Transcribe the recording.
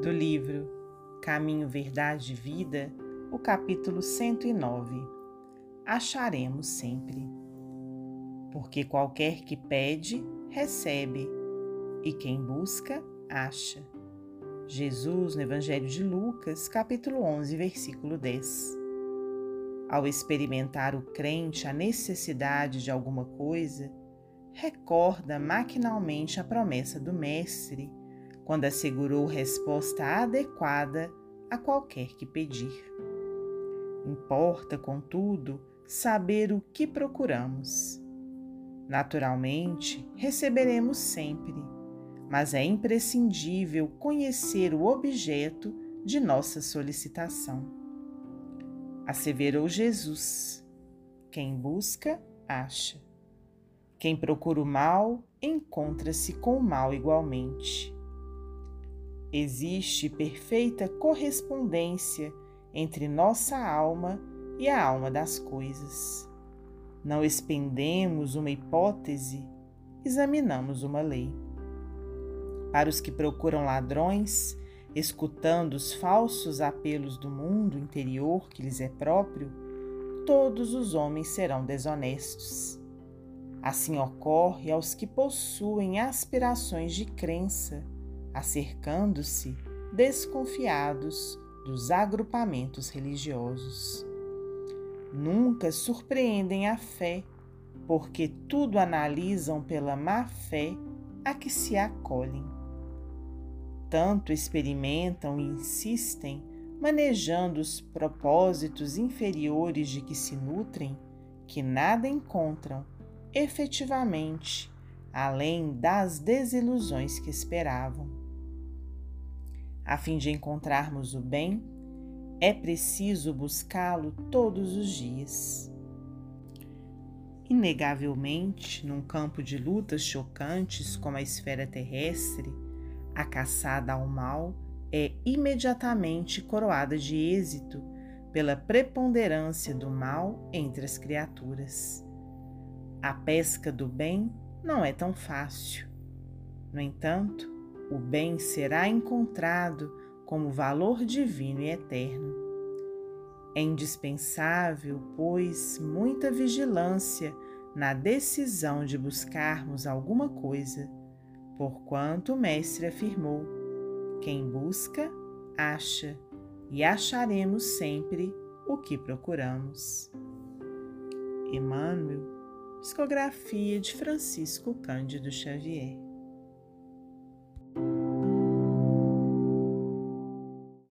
do livro Caminho, Verdade e Vida, o capítulo 109. Acharemos sempre. Porque qualquer que pede, recebe, e quem busca, acha. Jesus, no Evangelho de Lucas, capítulo 11, versículo 10. Ao experimentar o crente a necessidade de alguma coisa, recorda maquinalmente a promessa do Mestre quando assegurou resposta adequada a qualquer que pedir. Importa, contudo, saber o que procuramos. Naturalmente, receberemos sempre, mas é imprescindível conhecer o objeto de nossa solicitação. Asseverou Jesus: quem busca, acha. Quem procura o mal, encontra-se com o mal igualmente. Existe perfeita correspondência entre nossa alma e a alma das coisas. Não expendemos uma hipótese, examinamos uma lei. Para os que procuram ladrões, escutando os falsos apelos do mundo interior que lhes é próprio, todos os homens serão desonestos. Assim ocorre aos que possuem aspirações de crença acercando-se desconfiados dos agrupamentos religiosos. Nunca surpreendem a fé, porque tudo analisam pela má fé a que se acolhem. Tanto experimentam e insistem, manejando os propósitos inferiores de que se nutrem, que nada encontram efetivamente além das desilusões que esperavam. A fim de encontrarmos o bem, é preciso buscá-lo todos os dias. Inegavelmente, num campo de lutas chocantes como a esfera terrestre, a caçada ao mal é imediatamente coroada de êxito pela preponderância do mal entre as criaturas. A pesca do bem não é tão fácil. No entanto, o bem será encontrado como valor divino e eterno. É indispensável, pois, muita vigilância na decisão de buscarmos alguma coisa, porquanto o Mestre afirmou: quem busca, acha, e acharemos sempre o que procuramos. Emmanuel, psicografia de Francisco Cândido Xavier.